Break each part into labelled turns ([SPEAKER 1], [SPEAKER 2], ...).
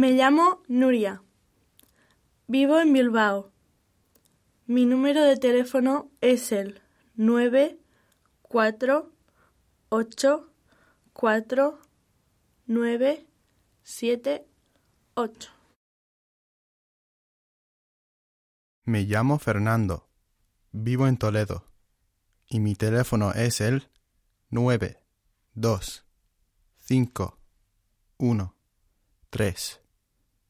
[SPEAKER 1] Me llamo Nuria. Vivo en Bilbao. Mi número de teléfono es el 9 4 8 4 9 7 8.
[SPEAKER 2] Me llamo Fernando. Vivo en Toledo. Y mi teléfono es el 9 2 5 1 3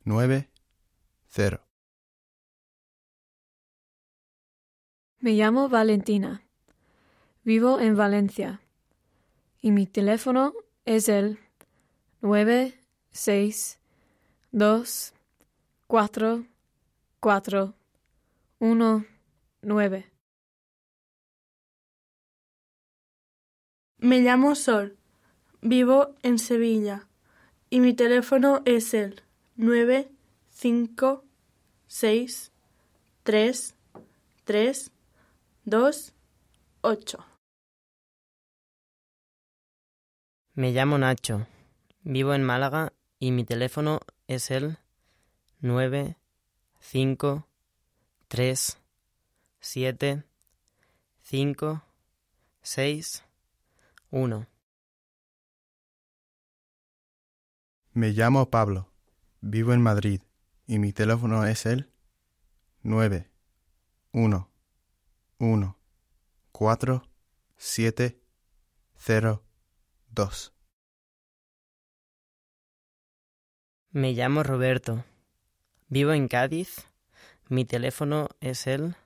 [SPEAKER 2] 9 0.
[SPEAKER 3] Me llamo Valentina. Vivo en Valencia. Y mi teléfono es el 9 6 2 4 4 1 9.
[SPEAKER 1] Me llamo Sol. Vivo en Sevilla. Y mi teléfono es el 9 5 6 3 3 2 8.
[SPEAKER 4] Me llamo Nacho. Vivo en Málaga y mi teléfono es el 9 5 3 7 5 6 1.
[SPEAKER 2] Me llamo Pablo. Vivo en Madrid. Y mi teléfono es el 9 1 1 4 7 0 2.
[SPEAKER 4] Me llamo Roberto. Vivo en Cádiz. Mi teléfono es el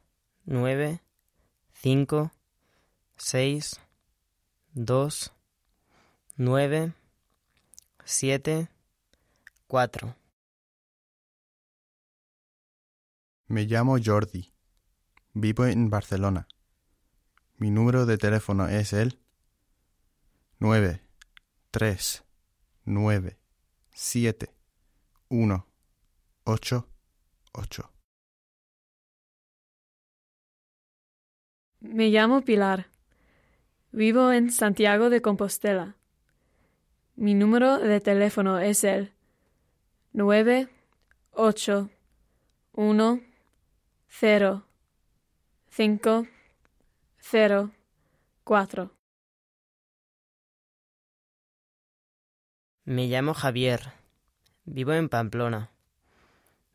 [SPEAKER 4] 9 5 6 2 9 7 4.
[SPEAKER 2] Me llamo Jordi. Vivo en Barcelona. Mi número de teléfono es el 9 3 9 7 1 8 8.
[SPEAKER 3] Me llamo Pilar. Vivo en Santiago de Compostela. Mi número de teléfono es el 9 8 1 0 5 0 4.
[SPEAKER 4] Me llamo Javier. Vivo en Pamplona.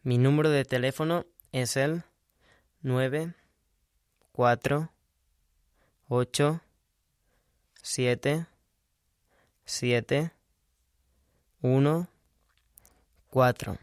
[SPEAKER 4] Mi número de teléfono es el 9 4 8 7 7 1 4.